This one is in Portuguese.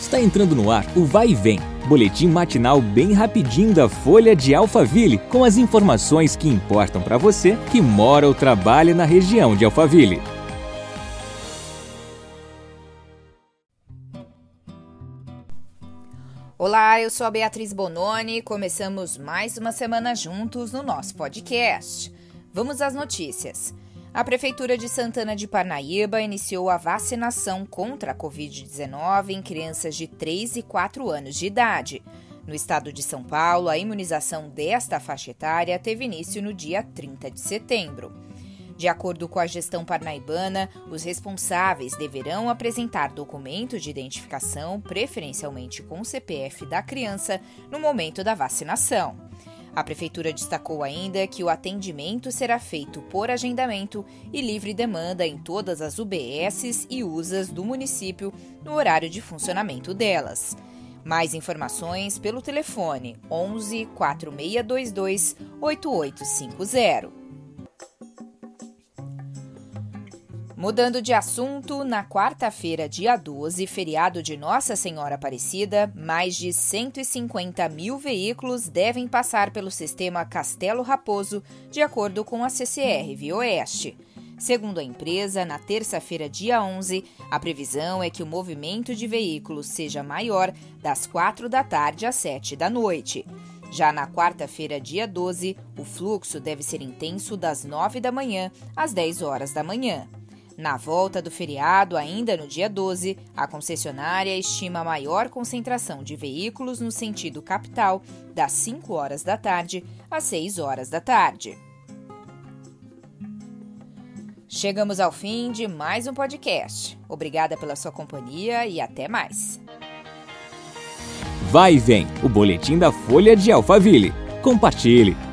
Está entrando no ar o Vai e Vem, boletim matinal bem rapidinho da Folha de Alphaville, com as informações que importam para você que mora ou trabalha na região de Alphaville. Olá, eu sou a Beatriz Bononi. Começamos mais uma semana juntos no nosso podcast. Vamos às notícias. A Prefeitura de Santana de Parnaíba iniciou a vacinação contra a Covid-19 em crianças de 3 e 4 anos de idade. No estado de São Paulo, a imunização desta faixa etária teve início no dia 30 de setembro. De acordo com a gestão parnaibana, os responsáveis deverão apresentar documento de identificação, preferencialmente com o CPF da criança, no momento da vacinação. A Prefeitura destacou ainda que o atendimento será feito por agendamento e livre demanda em todas as UBSs e USAs do município no horário de funcionamento delas. Mais informações pelo telefone 11 4622 8850. Mudando de assunto, na quarta-feira, dia 12, feriado de Nossa Senhora Aparecida, mais de 150 mil veículos devem passar pelo sistema Castelo Raposo, de acordo com a CCR Via Oeste. Segundo a empresa, na terça-feira, dia 11, a previsão é que o movimento de veículos seja maior das 4 da tarde às 7 da noite. Já na quarta-feira, dia 12, o fluxo deve ser intenso das 9 da manhã às 10 horas da manhã. Na volta do feriado, ainda no dia 12, a concessionária estima maior concentração de veículos no sentido capital das 5 horas da tarde às 6 horas da tarde. Chegamos ao fim de mais um podcast. Obrigada pela sua companhia e até mais. Vai e vem, o boletim da Folha de Alphaville. Compartilhe.